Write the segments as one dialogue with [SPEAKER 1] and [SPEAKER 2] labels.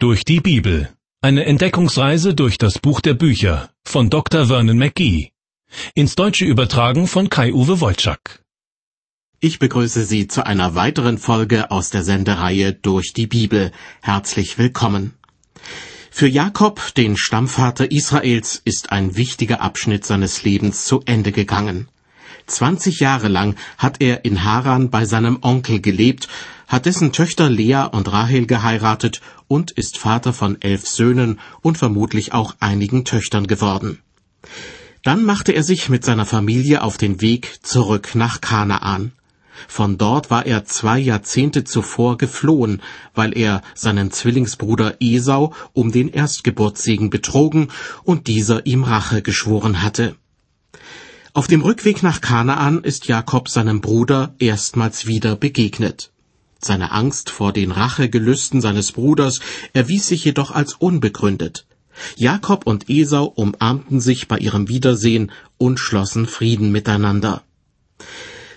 [SPEAKER 1] Durch die Bibel. Eine Entdeckungsreise durch das Buch der Bücher von Dr. Vernon McGee. Ins Deutsche übertragen von Kai-Uwe Wolczak.
[SPEAKER 2] Ich begrüße Sie zu einer weiteren Folge aus der Sendereihe Durch die Bibel. Herzlich willkommen. Für Jakob, den Stammvater Israels, ist ein wichtiger Abschnitt seines Lebens zu Ende gegangen. 20 Jahre lang hat er in Haran bei seinem Onkel gelebt, hat dessen Töchter Lea und Rahel geheiratet und ist Vater von elf Söhnen und vermutlich auch einigen Töchtern geworden. Dann machte er sich mit seiner Familie auf den Weg zurück nach Kanaan. Von dort war er zwei Jahrzehnte zuvor geflohen, weil er seinen Zwillingsbruder Esau um den Erstgeburtssegen betrogen und dieser ihm Rache geschworen hatte. Auf dem Rückweg nach Kanaan ist Jakob seinem Bruder erstmals wieder begegnet. Seine Angst vor den Rachegelüsten seines Bruders erwies sich jedoch als unbegründet. Jakob und Esau umarmten sich bei ihrem Wiedersehen und schlossen Frieden miteinander.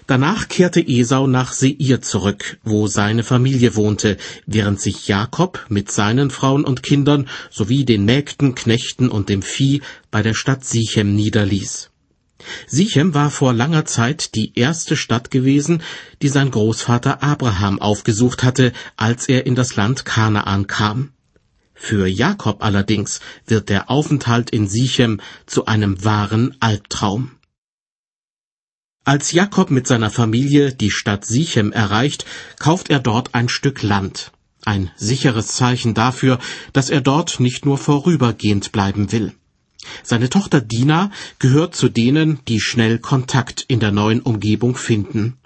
[SPEAKER 2] Danach kehrte Esau nach Seir zurück, wo seine Familie wohnte, während sich Jakob mit seinen Frauen und Kindern sowie den Mägden, Knechten und dem Vieh bei der Stadt Sichem niederließ. Sichem war vor langer Zeit die erste Stadt gewesen, die sein Großvater Abraham aufgesucht hatte, als er in das Land Kanaan kam. Für Jakob allerdings wird der Aufenthalt in Sichem zu einem wahren Albtraum. Als Jakob mit seiner Familie die Stadt Sichem erreicht, kauft er dort ein Stück Land. Ein sicheres Zeichen dafür, dass er dort nicht nur vorübergehend bleiben will. Seine Tochter Dina gehört zu denen, die schnell Kontakt in der neuen Umgebung finden.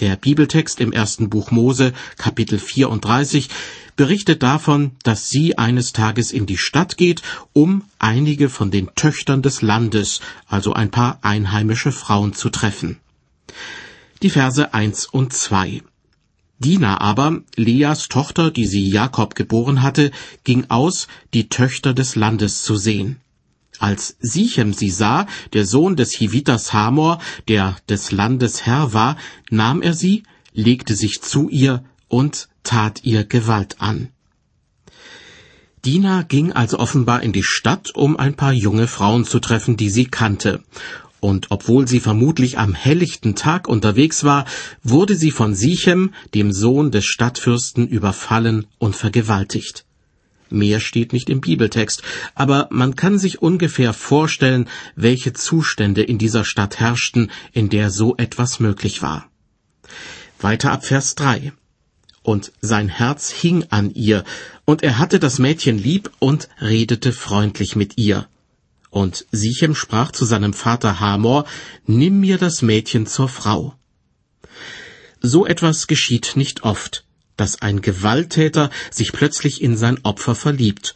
[SPEAKER 2] Der Bibeltext im ersten Buch Mose, Kapitel 34, berichtet davon, dass sie eines Tages in die Stadt geht, um einige von den Töchtern des Landes, also ein paar einheimische Frauen zu treffen. Die Verse 1 und 2. Dina aber, Leas Tochter, die sie Jakob geboren hatte, ging aus, die Töchter des Landes zu sehen. Als Sichem sie sah, der Sohn des Hivitas Hamor, der des Landes Herr war, nahm er sie, legte sich zu ihr und tat ihr Gewalt an. Dina ging also offenbar in die Stadt, um ein paar junge Frauen zu treffen, die sie kannte. Und obwohl sie vermutlich am helllichten Tag unterwegs war, wurde sie von Sichem, dem Sohn des Stadtfürsten, überfallen und vergewaltigt. Mehr steht nicht im Bibeltext, aber man kann sich ungefähr vorstellen, welche Zustände in dieser Stadt herrschten, in der so etwas möglich war. Weiter ab Vers 3. Und sein Herz hing an ihr, und er hatte das Mädchen lieb und redete freundlich mit ihr. Und Sichem sprach zu seinem Vater Hamor, Nimm mir das Mädchen zur Frau. So etwas geschieht nicht oft dass ein Gewalttäter sich plötzlich in sein Opfer verliebt.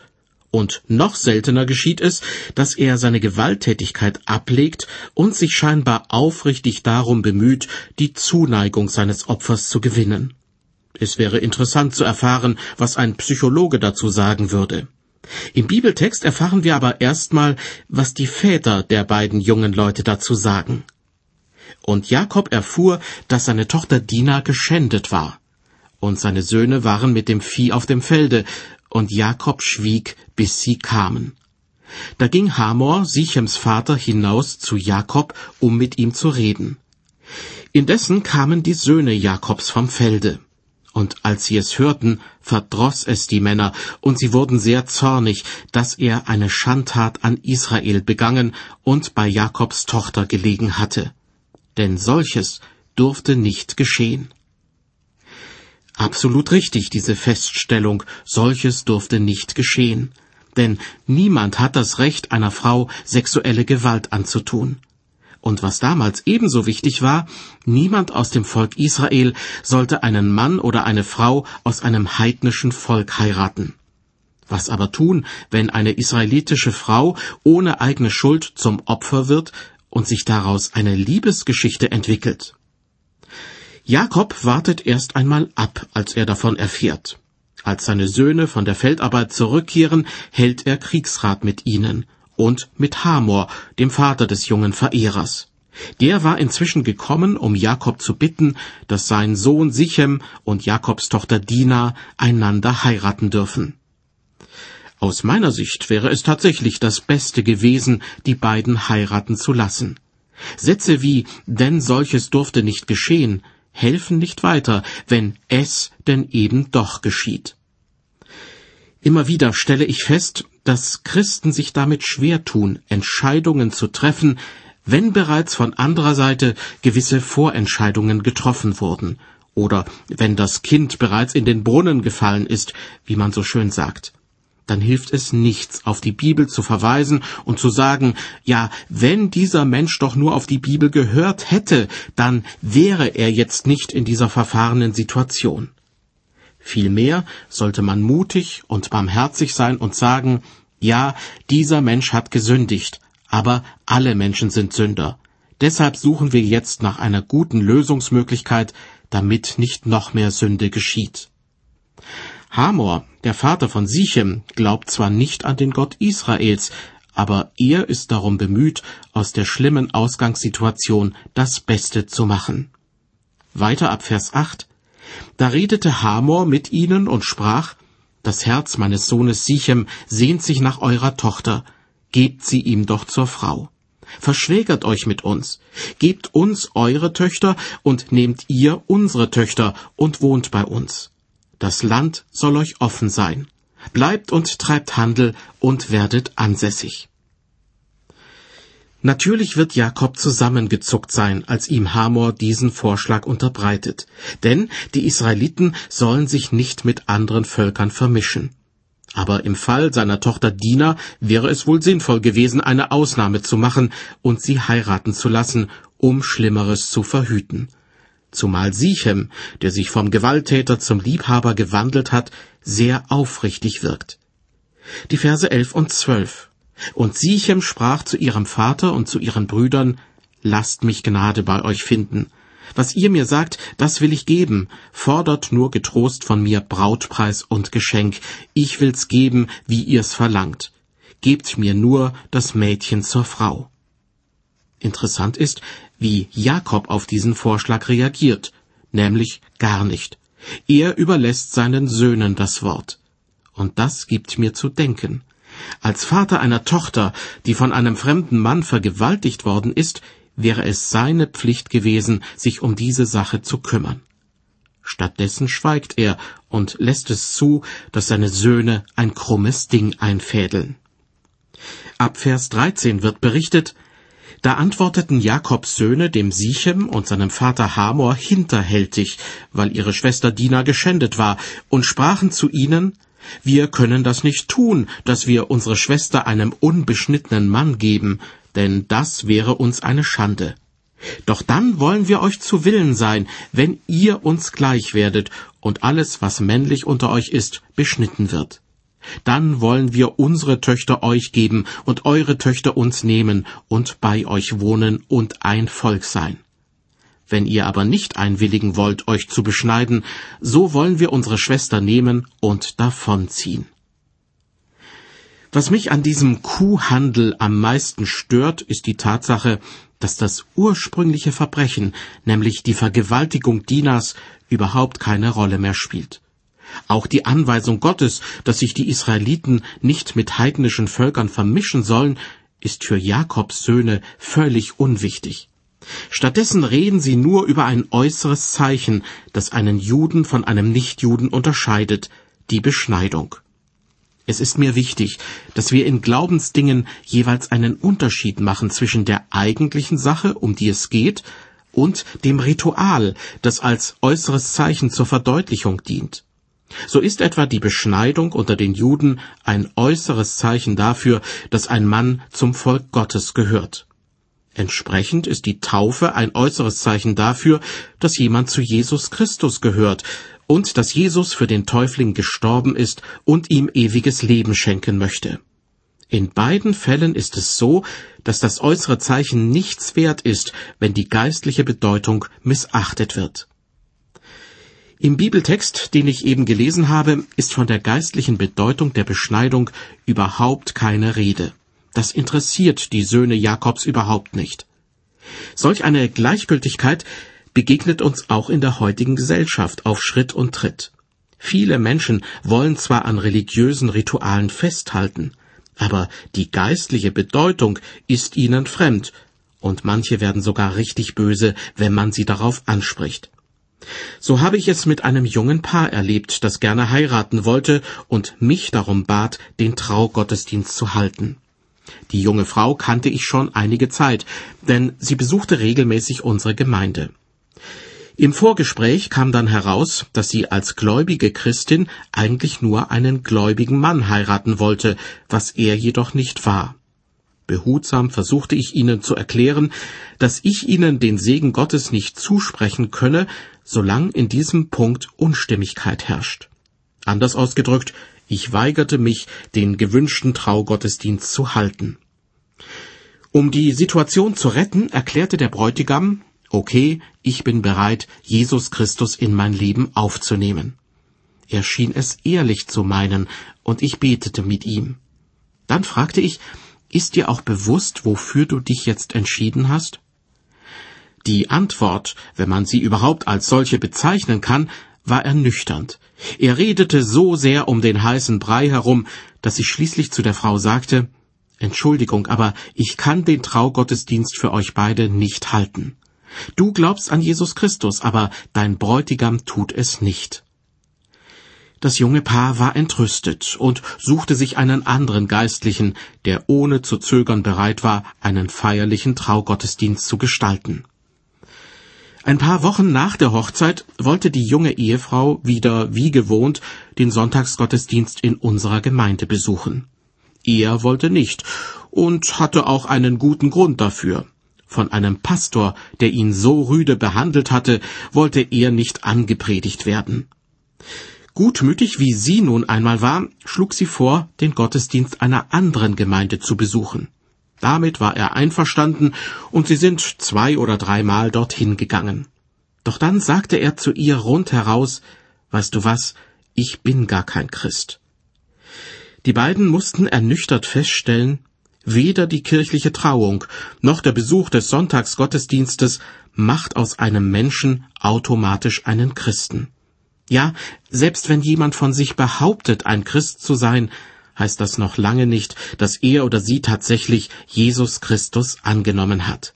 [SPEAKER 2] Und noch seltener geschieht es, dass er seine Gewalttätigkeit ablegt und sich scheinbar aufrichtig darum bemüht, die Zuneigung seines Opfers zu gewinnen. Es wäre interessant zu erfahren, was ein Psychologe dazu sagen würde. Im Bibeltext erfahren wir aber erstmal, was die Väter der beiden jungen Leute dazu sagen. Und Jakob erfuhr, dass seine Tochter Dina geschändet war und seine Söhne waren mit dem Vieh auf dem Felde, und Jakob schwieg, bis sie kamen. Da ging Hamor, Sichems Vater, hinaus zu Jakob, um mit ihm zu reden. Indessen kamen die Söhne Jakobs vom Felde. Und als sie es hörten, verdroß es die Männer, und sie wurden sehr zornig, dass er eine Schandtat an Israel begangen und bei Jakobs Tochter gelegen hatte. Denn solches durfte nicht geschehen. Absolut richtig, diese Feststellung, solches durfte nicht geschehen. Denn niemand hat das Recht, einer Frau sexuelle Gewalt anzutun. Und was damals ebenso wichtig war, niemand aus dem Volk Israel sollte einen Mann oder eine Frau aus einem heidnischen Volk heiraten. Was aber tun, wenn eine israelitische Frau ohne eigene Schuld zum Opfer wird und sich daraus eine Liebesgeschichte entwickelt? Jakob wartet erst einmal ab, als er davon erfährt. Als seine Söhne von der Feldarbeit zurückkehren, hält er Kriegsrat mit ihnen und mit Hamor, dem Vater des jungen Verehrers. Der war inzwischen gekommen, um Jakob zu bitten, dass sein Sohn Sichem und Jakobs Tochter Dina einander heiraten dürfen. Aus meiner Sicht wäre es tatsächlich das Beste gewesen, die beiden heiraten zu lassen. Sätze wie denn solches durfte nicht geschehen helfen nicht weiter, wenn es denn eben doch geschieht. Immer wieder stelle ich fest, dass Christen sich damit schwer tun, Entscheidungen zu treffen, wenn bereits von anderer Seite gewisse Vorentscheidungen getroffen wurden, oder wenn das Kind bereits in den Brunnen gefallen ist, wie man so schön sagt dann hilft es nichts, auf die Bibel zu verweisen und zu sagen, ja, wenn dieser Mensch doch nur auf die Bibel gehört hätte, dann wäre er jetzt nicht in dieser verfahrenen Situation. Vielmehr sollte man mutig und barmherzig sein und sagen, ja, dieser Mensch hat gesündigt, aber alle Menschen sind Sünder. Deshalb suchen wir jetzt nach einer guten Lösungsmöglichkeit, damit nicht noch mehr Sünde geschieht. Hamor, der Vater von Sichem, glaubt zwar nicht an den Gott Israels, aber er ist darum bemüht, aus der schlimmen Ausgangssituation das Beste zu machen. Weiter ab Vers 8. Da redete Hamor mit ihnen und sprach, Das Herz meines Sohnes Sichem sehnt sich nach eurer Tochter, gebt sie ihm doch zur Frau. Verschwägert euch mit uns, gebt uns eure Töchter und nehmt ihr unsere Töchter und wohnt bei uns. Das Land soll euch offen sein. Bleibt und treibt Handel und werdet ansässig. Natürlich wird Jakob zusammengezuckt sein, als ihm Hamor diesen Vorschlag unterbreitet, denn die Israeliten sollen sich nicht mit anderen Völkern vermischen. Aber im Fall seiner Tochter Dina wäre es wohl sinnvoll gewesen, eine Ausnahme zu machen und sie heiraten zu lassen, um Schlimmeres zu verhüten zumal Sichem, der sich vom Gewalttäter zum Liebhaber gewandelt hat, sehr aufrichtig wirkt. Die Verse elf und zwölf. Und Sichem sprach zu ihrem Vater und zu ihren Brüdern, Lasst mich Gnade bei euch finden. Was ihr mir sagt, das will ich geben. Fordert nur getrost von mir Brautpreis und Geschenk. Ich will's geben, wie ihr's verlangt. Gebt mir nur das Mädchen zur Frau. Interessant ist, wie Jakob auf diesen Vorschlag reagiert, nämlich gar nicht. Er überlässt seinen Söhnen das Wort. Und das gibt mir zu denken. Als Vater einer Tochter, die von einem fremden Mann vergewaltigt worden ist, wäre es seine Pflicht gewesen, sich um diese Sache zu kümmern. Stattdessen schweigt er und lässt es zu, dass seine Söhne ein krummes Ding einfädeln. Ab Vers 13 wird berichtet, da antworteten Jakobs Söhne dem Sichem und seinem Vater Hamor hinterhältig, weil ihre Schwester Dina geschändet war, und sprachen zu ihnen, wir können das nicht tun, dass wir unsere Schwester einem unbeschnittenen Mann geben, denn das wäre uns eine Schande. Doch dann wollen wir euch zu Willen sein, wenn ihr uns gleich werdet und alles, was männlich unter euch ist, beschnitten wird. Dann wollen wir unsere Töchter euch geben und eure Töchter uns nehmen und bei euch wohnen und ein Volk sein. Wenn ihr aber nicht einwilligen wollt, euch zu beschneiden, so wollen wir unsere Schwester nehmen und davonziehen. Was mich an diesem Kuhhandel am meisten stört, ist die Tatsache, dass das ursprüngliche Verbrechen, nämlich die Vergewaltigung Dinas, überhaupt keine Rolle mehr spielt. Auch die Anweisung Gottes, dass sich die Israeliten nicht mit heidnischen Völkern vermischen sollen, ist für Jakobs Söhne völlig unwichtig. Stattdessen reden sie nur über ein äußeres Zeichen, das einen Juden von einem Nichtjuden unterscheidet, die Beschneidung. Es ist mir wichtig, dass wir in Glaubensdingen jeweils einen Unterschied machen zwischen der eigentlichen Sache, um die es geht, und dem Ritual, das als äußeres Zeichen zur Verdeutlichung dient. So ist etwa die Beschneidung unter den Juden ein äußeres Zeichen dafür, dass ein Mann zum Volk Gottes gehört. Entsprechend ist die Taufe ein äußeres Zeichen dafür, dass jemand zu Jesus Christus gehört und dass Jesus für den Täufling gestorben ist und ihm ewiges Leben schenken möchte. In beiden Fällen ist es so, dass das äußere Zeichen nichts wert ist, wenn die geistliche Bedeutung missachtet wird. Im Bibeltext, den ich eben gelesen habe, ist von der geistlichen Bedeutung der Beschneidung überhaupt keine Rede. Das interessiert die Söhne Jakobs überhaupt nicht. Solch eine Gleichgültigkeit begegnet uns auch in der heutigen Gesellschaft auf Schritt und Tritt. Viele Menschen wollen zwar an religiösen Ritualen festhalten, aber die geistliche Bedeutung ist ihnen fremd, und manche werden sogar richtig böse, wenn man sie darauf anspricht. So habe ich es mit einem jungen Paar erlebt, das gerne heiraten wollte und mich darum bat, den Traugottesdienst zu halten. Die junge Frau kannte ich schon einige Zeit, denn sie besuchte regelmäßig unsere Gemeinde. Im Vorgespräch kam dann heraus, dass sie als gläubige Christin eigentlich nur einen gläubigen Mann heiraten wollte, was er jedoch nicht war. Behutsam versuchte ich ihnen zu erklären, dass ich ihnen den Segen Gottes nicht zusprechen könne, solange in diesem Punkt Unstimmigkeit herrscht. Anders ausgedrückt, ich weigerte mich, den gewünschten Traugottesdienst zu halten. Um die Situation zu retten, erklärte der Bräutigam, okay, ich bin bereit, Jesus Christus in mein Leben aufzunehmen. Er schien es ehrlich zu meinen, und ich betete mit ihm. Dann fragte ich, ist dir auch bewusst, wofür du dich jetzt entschieden hast? Die Antwort, wenn man sie überhaupt als solche bezeichnen kann, war ernüchternd. Er redete so sehr um den heißen Brei herum, dass ich schließlich zu der Frau sagte Entschuldigung, aber ich kann den Traugottesdienst für euch beide nicht halten. Du glaubst an Jesus Christus, aber dein Bräutigam tut es nicht. Das junge Paar war entrüstet und suchte sich einen anderen Geistlichen, der ohne zu zögern bereit war, einen feierlichen Traugottesdienst zu gestalten. Ein paar Wochen nach der Hochzeit wollte die junge Ehefrau wieder wie gewohnt den Sonntagsgottesdienst in unserer Gemeinde besuchen. Er wollte nicht und hatte auch einen guten Grund dafür. Von einem Pastor, der ihn so rüde behandelt hatte, wollte er nicht angepredigt werden. Gutmütig wie sie nun einmal war, schlug sie vor, den Gottesdienst einer anderen Gemeinde zu besuchen. Damit war er einverstanden, und sie sind zwei oder dreimal dorthin gegangen. Doch dann sagte er zu ihr rundheraus Weißt du was, ich bin gar kein Christ. Die beiden mussten ernüchtert feststellen, weder die kirchliche Trauung noch der Besuch des Sonntagsgottesdienstes macht aus einem Menschen automatisch einen Christen. Ja, selbst wenn jemand von sich behauptet, ein Christ zu sein, heißt das noch lange nicht, dass er oder sie tatsächlich Jesus Christus angenommen hat.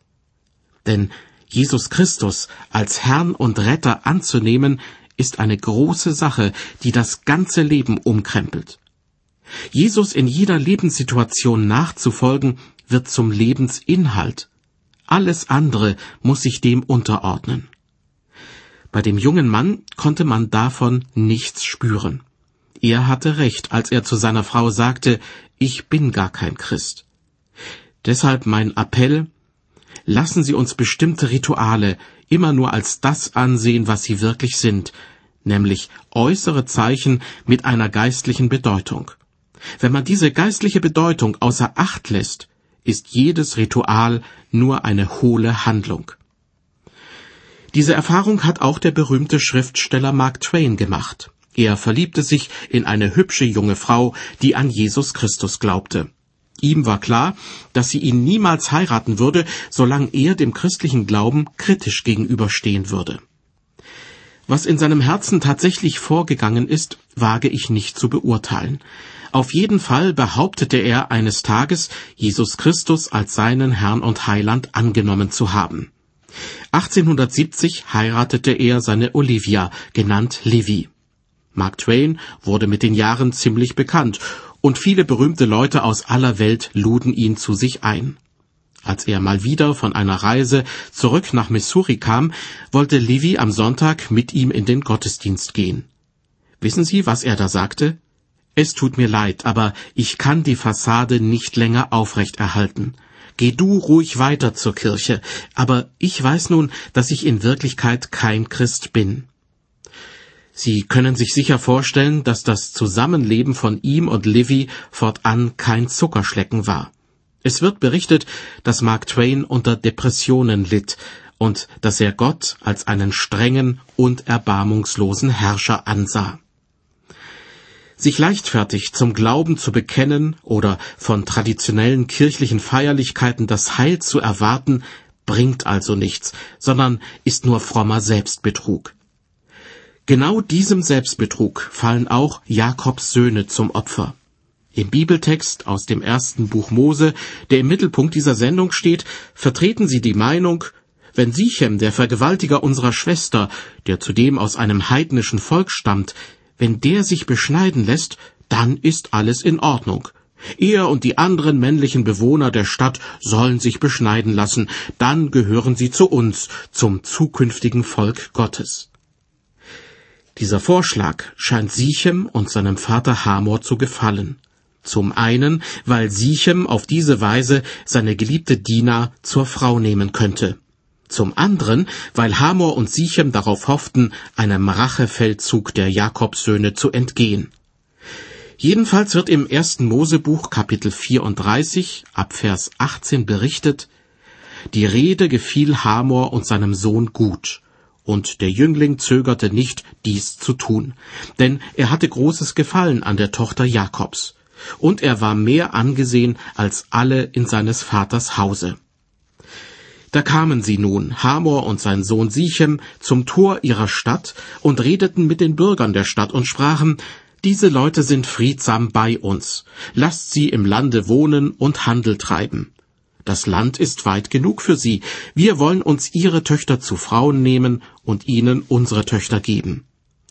[SPEAKER 2] Denn Jesus Christus als Herrn und Retter anzunehmen, ist eine große Sache, die das ganze Leben umkrempelt. Jesus in jeder Lebenssituation nachzufolgen, wird zum Lebensinhalt. Alles andere muss sich dem unterordnen. Bei dem jungen Mann konnte man davon nichts spüren. Er hatte recht, als er zu seiner Frau sagte, ich bin gar kein Christ. Deshalb mein Appell, lassen Sie uns bestimmte Rituale immer nur als das ansehen, was sie wirklich sind, nämlich äußere Zeichen mit einer geistlichen Bedeutung. Wenn man diese geistliche Bedeutung außer Acht lässt, ist jedes Ritual nur eine hohle Handlung. Diese Erfahrung hat auch der berühmte Schriftsteller Mark Twain gemacht. Er verliebte sich in eine hübsche junge Frau, die an Jesus Christus glaubte. Ihm war klar, dass sie ihn niemals heiraten würde, solange er dem christlichen Glauben kritisch gegenüberstehen würde. Was in seinem Herzen tatsächlich vorgegangen ist, wage ich nicht zu beurteilen. Auf jeden Fall behauptete er eines Tages, Jesus Christus als seinen Herrn und Heiland angenommen zu haben. 1870 heiratete er seine Olivia, genannt Livy. Mark Twain wurde mit den Jahren ziemlich bekannt, und viele berühmte Leute aus aller Welt luden ihn zu sich ein. Als er mal wieder von einer Reise zurück nach Missouri kam, wollte Livy am Sonntag mit ihm in den Gottesdienst gehen. Wissen Sie, was er da sagte? Es tut mir leid, aber ich kann die Fassade nicht länger aufrechterhalten. Geh du ruhig weiter zur Kirche, aber ich weiß nun, dass ich in Wirklichkeit kein Christ bin. Sie können sich sicher vorstellen, dass das Zusammenleben von ihm und Livy fortan kein Zuckerschlecken war. Es wird berichtet, dass Mark Twain unter Depressionen litt und dass er Gott als einen strengen und erbarmungslosen Herrscher ansah. Sich leichtfertig zum Glauben zu bekennen oder von traditionellen kirchlichen Feierlichkeiten das Heil zu erwarten, bringt also nichts, sondern ist nur frommer Selbstbetrug. Genau diesem Selbstbetrug fallen auch Jakobs Söhne zum Opfer. Im Bibeltext aus dem ersten Buch Mose, der im Mittelpunkt dieser Sendung steht, vertreten sie die Meinung, wenn Sichem, der Vergewaltiger unserer Schwester, der zudem aus einem heidnischen Volk stammt, wenn der sich beschneiden lässt, dann ist alles in Ordnung. Er und die anderen männlichen Bewohner der Stadt sollen sich beschneiden lassen, dann gehören sie zu uns, zum zukünftigen Volk Gottes. Dieser Vorschlag scheint Sichem und seinem Vater Hamor zu gefallen. Zum einen, weil Sichem auf diese Weise seine geliebte Dina zur Frau nehmen könnte. Zum anderen, weil Hamor und Sichem darauf hofften, einem Rachefeldzug der Jakobssöhne zu entgehen. Jedenfalls wird im ersten Mosebuch Kapitel 34 ab Vers 18 berichtet, die Rede gefiel Hamor und seinem Sohn gut, und der Jüngling zögerte nicht, dies zu tun, denn er hatte großes Gefallen an der Tochter Jakobs, und er war mehr angesehen als alle in seines Vaters Hause. Da kamen sie nun, Hamor und sein Sohn Sichem, zum Tor ihrer Stadt und redeten mit den Bürgern der Stadt und sprachen, diese Leute sind friedsam bei uns. Lasst sie im Lande wohnen und Handel treiben. Das Land ist weit genug für sie. Wir wollen uns ihre Töchter zu Frauen nehmen und ihnen unsere Töchter geben.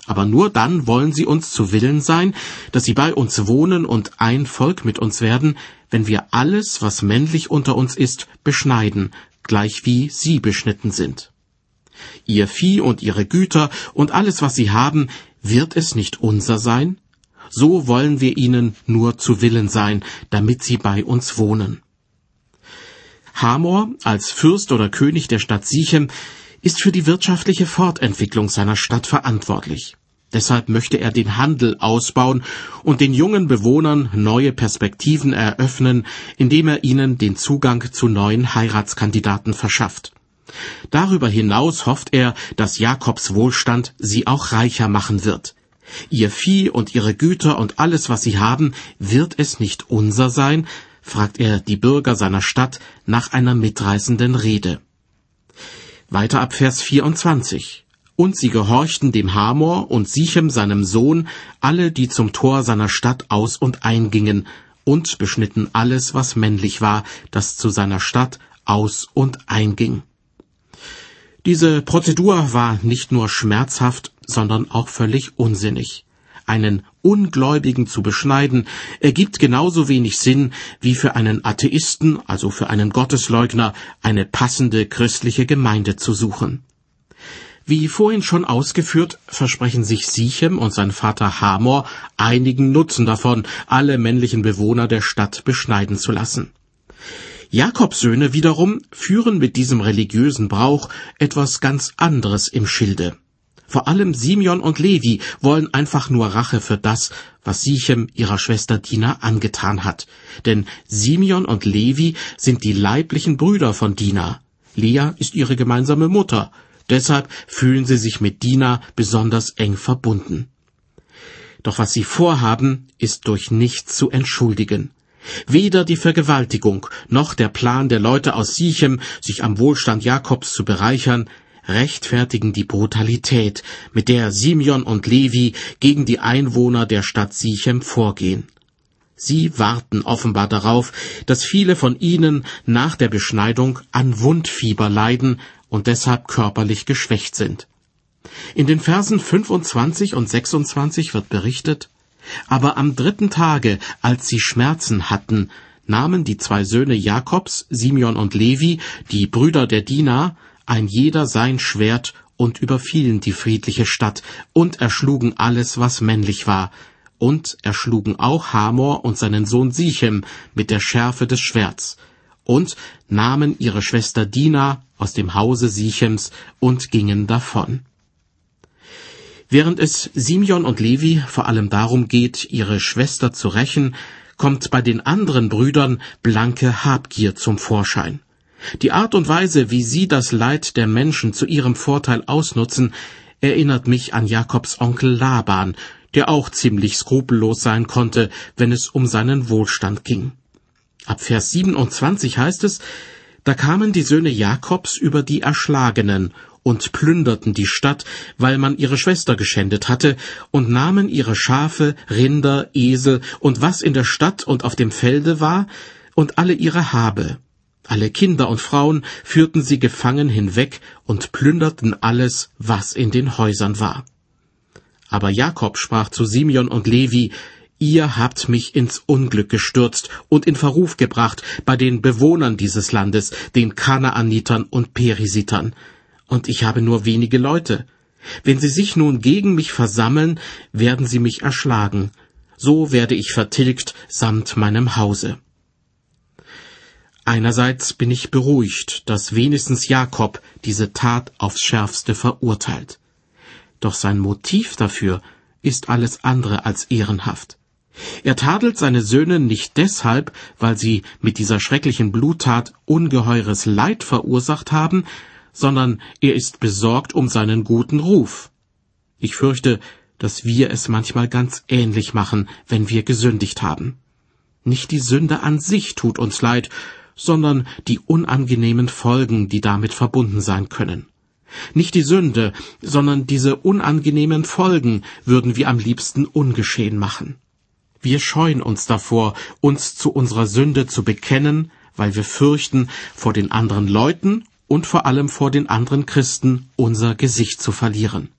[SPEAKER 2] Aber nur dann wollen sie uns zu Willen sein, dass sie bei uns wohnen und ein Volk mit uns werden, wenn wir alles, was männlich unter uns ist, beschneiden, gleich wie sie beschnitten sind. Ihr Vieh und ihre Güter und alles, was sie haben, wird es nicht unser sein? So wollen wir ihnen nur zu Willen sein, damit sie bei uns wohnen. Hamor als Fürst oder König der Stadt Sichem ist für die wirtschaftliche Fortentwicklung seiner Stadt verantwortlich. Deshalb möchte er den Handel ausbauen und den jungen Bewohnern neue Perspektiven eröffnen, indem er ihnen den Zugang zu neuen Heiratskandidaten verschafft. Darüber hinaus hofft er, dass Jakobs Wohlstand sie auch reicher machen wird. Ihr Vieh und ihre Güter und alles, was sie haben, wird es nicht unser sein, fragt er die Bürger seiner Stadt nach einer mitreißenden Rede. Weiter ab Vers 24. Und sie gehorchten dem Hamor und Sichem seinem Sohn, alle, die zum Tor seiner Stadt aus und eingingen, und beschnitten alles, was männlich war, das zu seiner Stadt aus und einging. Diese Prozedur war nicht nur schmerzhaft, sondern auch völlig unsinnig einen Ungläubigen zu beschneiden, ergibt genauso wenig Sinn wie für einen Atheisten, also für einen Gottesleugner, eine passende christliche Gemeinde zu suchen. Wie vorhin schon ausgeführt, versprechen sich Sichem und sein Vater Hamor einigen Nutzen davon, alle männlichen Bewohner der Stadt beschneiden zu lassen. Jakobs Söhne wiederum führen mit diesem religiösen Brauch etwas ganz anderes im Schilde. Vor allem Simeon und Levi wollen einfach nur Rache für das, was Sichem ihrer Schwester Dina angetan hat. Denn Simeon und Levi sind die leiblichen Brüder von Dina. Lea ist ihre gemeinsame Mutter. Deshalb fühlen sie sich mit Dina besonders eng verbunden. Doch was sie vorhaben, ist durch nichts zu entschuldigen. Weder die Vergewaltigung noch der Plan der Leute aus Sichem, sich am Wohlstand Jakobs zu bereichern, rechtfertigen die Brutalität, mit der Simeon und Levi gegen die Einwohner der Stadt Sichem vorgehen. Sie warten offenbar darauf, dass viele von ihnen nach der Beschneidung an Wundfieber leiden und deshalb körperlich geschwächt sind. In den Versen 25 und 26 wird berichtet, aber am dritten Tage, als sie Schmerzen hatten, nahmen die zwei Söhne Jakobs, Simeon und Levi, die Brüder der Diener, ein jeder sein Schwert und überfielen die friedliche Stadt und erschlugen alles, was männlich war, und erschlugen auch Hamor und seinen Sohn Sichem mit der Schärfe des Schwerts, und nahmen ihre Schwester Dina aus dem Hause Sichems und gingen davon. Während es Simeon und Levi vor allem darum geht, ihre Schwester zu rächen, kommt bei den anderen Brüdern blanke Habgier zum Vorschein. Die Art und Weise, wie sie das Leid der Menschen zu ihrem Vorteil ausnutzen, erinnert mich an Jakobs Onkel Laban, der auch ziemlich skrupellos sein konnte, wenn es um seinen Wohlstand ging. Ab Vers 27 heißt es, da kamen die Söhne Jakobs über die Erschlagenen, und plünderten die Stadt, weil man ihre Schwester geschändet hatte, und nahmen ihre Schafe, Rinder, Esel und was in der Stadt und auf dem Felde war, und alle ihre Habe. Alle Kinder und Frauen führten sie gefangen hinweg und plünderten alles, was in den Häusern war. Aber Jakob sprach zu Simeon und Levi, Ihr habt mich ins Unglück gestürzt und in Verruf gebracht bei den Bewohnern dieses Landes, den Kanaanitern und Perisitern. Und ich habe nur wenige Leute. Wenn sie sich nun gegen mich versammeln, werden sie mich erschlagen. So werde ich vertilgt samt meinem Hause. Einerseits bin ich beruhigt, dass wenigstens Jakob diese Tat aufs schärfste verurteilt. Doch sein Motiv dafür ist alles andere als ehrenhaft. Er tadelt seine Söhne nicht deshalb, weil sie mit dieser schrecklichen Bluttat ungeheures Leid verursacht haben, sondern er ist besorgt um seinen guten Ruf. Ich fürchte, dass wir es manchmal ganz ähnlich machen, wenn wir gesündigt haben. Nicht die Sünde an sich tut uns leid, sondern die unangenehmen Folgen, die damit verbunden sein können. Nicht die Sünde, sondern diese unangenehmen Folgen würden wir am liebsten ungeschehen machen. Wir scheuen uns davor, uns zu unserer Sünde zu bekennen, weil wir fürchten, vor den anderen Leuten und vor allem vor den anderen Christen unser Gesicht zu verlieren.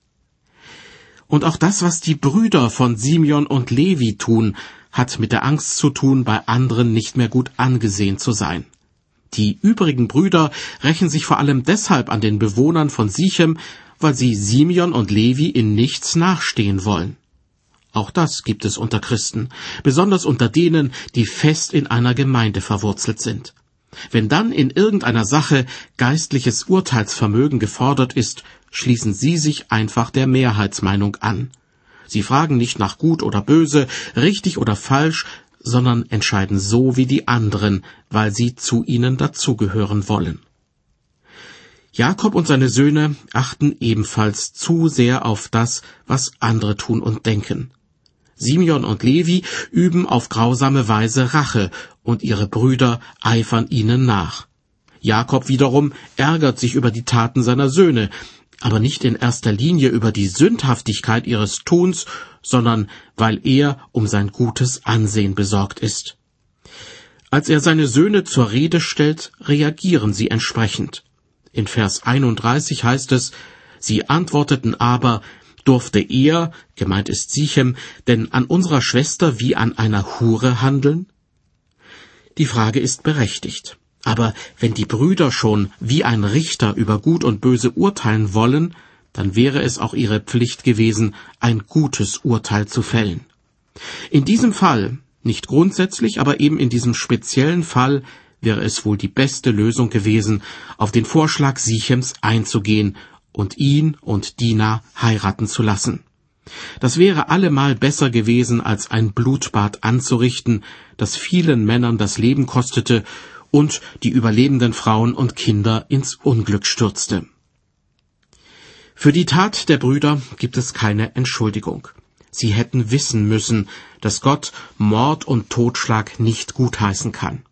[SPEAKER 2] Und auch das, was die Brüder von Simeon und Levi tun, hat mit der Angst zu tun, bei anderen nicht mehr gut angesehen zu sein. Die übrigen Brüder rächen sich vor allem deshalb an den Bewohnern von Sichem, weil sie Simeon und Levi in nichts nachstehen wollen. Auch das gibt es unter Christen, besonders unter denen, die fest in einer Gemeinde verwurzelt sind. Wenn dann in irgendeiner Sache geistliches Urteilsvermögen gefordert ist, schließen sie sich einfach der Mehrheitsmeinung an. Sie fragen nicht nach gut oder böse, richtig oder falsch, sondern entscheiden so wie die anderen, weil sie zu ihnen dazugehören wollen. Jakob und seine Söhne achten ebenfalls zu sehr auf das, was andere tun und denken. Simeon und Levi üben auf grausame Weise Rache, und ihre Brüder eifern ihnen nach. Jakob wiederum ärgert sich über die Taten seiner Söhne, aber nicht in erster Linie über die Sündhaftigkeit ihres Tuns, sondern weil er um sein gutes Ansehen besorgt ist. Als er seine Söhne zur Rede stellt, reagieren sie entsprechend. In Vers 31 heißt es, Sie antworteten aber, durfte er, gemeint ist Sichem, denn an unserer Schwester wie an einer Hure handeln? Die Frage ist berechtigt. Aber wenn die Brüder schon wie ein Richter über Gut und Böse urteilen wollen, dann wäre es auch ihre Pflicht gewesen, ein gutes Urteil zu fällen. In diesem Fall, nicht grundsätzlich, aber eben in diesem speziellen Fall, wäre es wohl die beste Lösung gewesen, auf den Vorschlag Sichems einzugehen und ihn und Dina heiraten zu lassen. Das wäre allemal besser gewesen, als ein Blutbad anzurichten, das vielen Männern das Leben kostete und die überlebenden Frauen und Kinder ins Unglück stürzte. Für die Tat der Brüder gibt es keine Entschuldigung. Sie hätten wissen müssen, dass Gott Mord und Totschlag nicht gutheißen kann.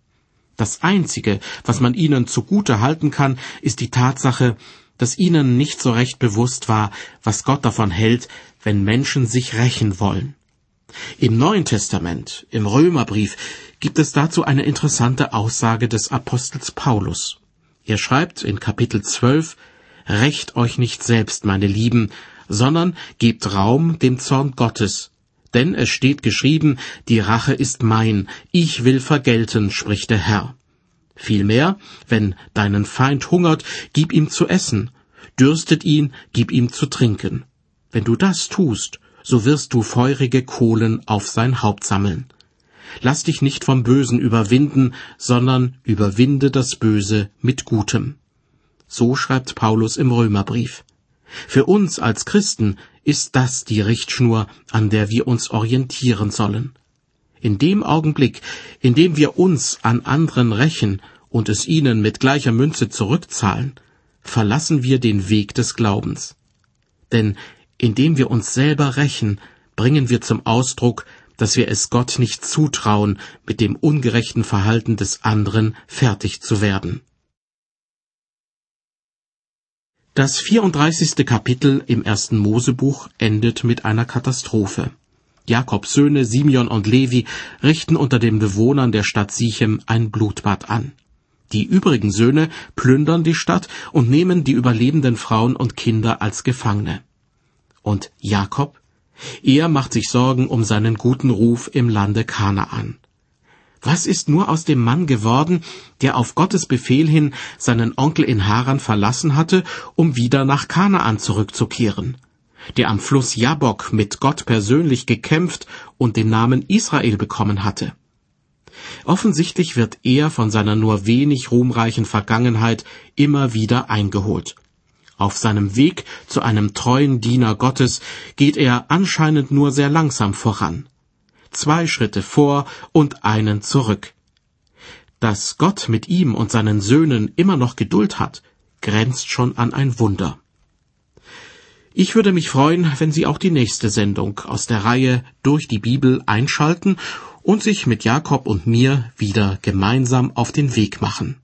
[SPEAKER 2] Das Einzige, was man ihnen zugute halten kann, ist die Tatsache, dass ihnen nicht so recht bewusst war, was Gott davon hält, wenn Menschen sich rächen wollen. Im Neuen Testament, im Römerbrief, gibt es dazu eine interessante Aussage des Apostels Paulus. Er schreibt in Kapitel 12, Rächt euch nicht selbst, meine Lieben, sondern gebt Raum dem Zorn Gottes. Denn es steht geschrieben, die Rache ist mein, ich will vergelten, spricht der Herr. Vielmehr, wenn deinen Feind hungert, gib ihm zu essen, dürstet ihn, gib ihm zu trinken. Wenn du das tust, so wirst du feurige Kohlen auf sein Haupt sammeln. Lass dich nicht vom Bösen überwinden, sondern überwinde das Böse mit Gutem. So schreibt Paulus im Römerbrief. Für uns als Christen ist das die Richtschnur, an der wir uns orientieren sollen. In dem Augenblick, in dem wir uns an anderen rächen und es ihnen mit gleicher Münze zurückzahlen, verlassen wir den Weg des Glaubens. Denn indem wir uns selber rächen, bringen wir zum Ausdruck, dass wir es Gott nicht zutrauen, mit dem ungerechten Verhalten des anderen fertig zu werden. Das 34. Kapitel im ersten Mosebuch endet mit einer Katastrophe. Jakobs Söhne Simeon und Levi richten unter den Bewohnern der Stadt Sichem ein Blutbad an. Die übrigen Söhne plündern die Stadt und nehmen die überlebenden Frauen und Kinder als Gefangene. Und Jakob? Er macht sich Sorgen um seinen guten Ruf im Lande Kanaan. Was ist nur aus dem Mann geworden, der auf Gottes Befehl hin seinen Onkel in Haran verlassen hatte, um wieder nach Kanaan zurückzukehren? Der am Fluss Jabok mit Gott persönlich gekämpft und den Namen Israel bekommen hatte. Offensichtlich wird er von seiner nur wenig ruhmreichen Vergangenheit immer wieder eingeholt. Auf seinem Weg zu einem treuen Diener Gottes geht er anscheinend nur sehr langsam voran zwei Schritte vor und einen zurück. Dass Gott mit ihm und seinen Söhnen immer noch Geduld hat, grenzt schon an ein Wunder. Ich würde mich freuen, wenn Sie auch die nächste Sendung aus der Reihe durch die Bibel einschalten und sich mit Jakob und mir wieder gemeinsam auf den Weg machen.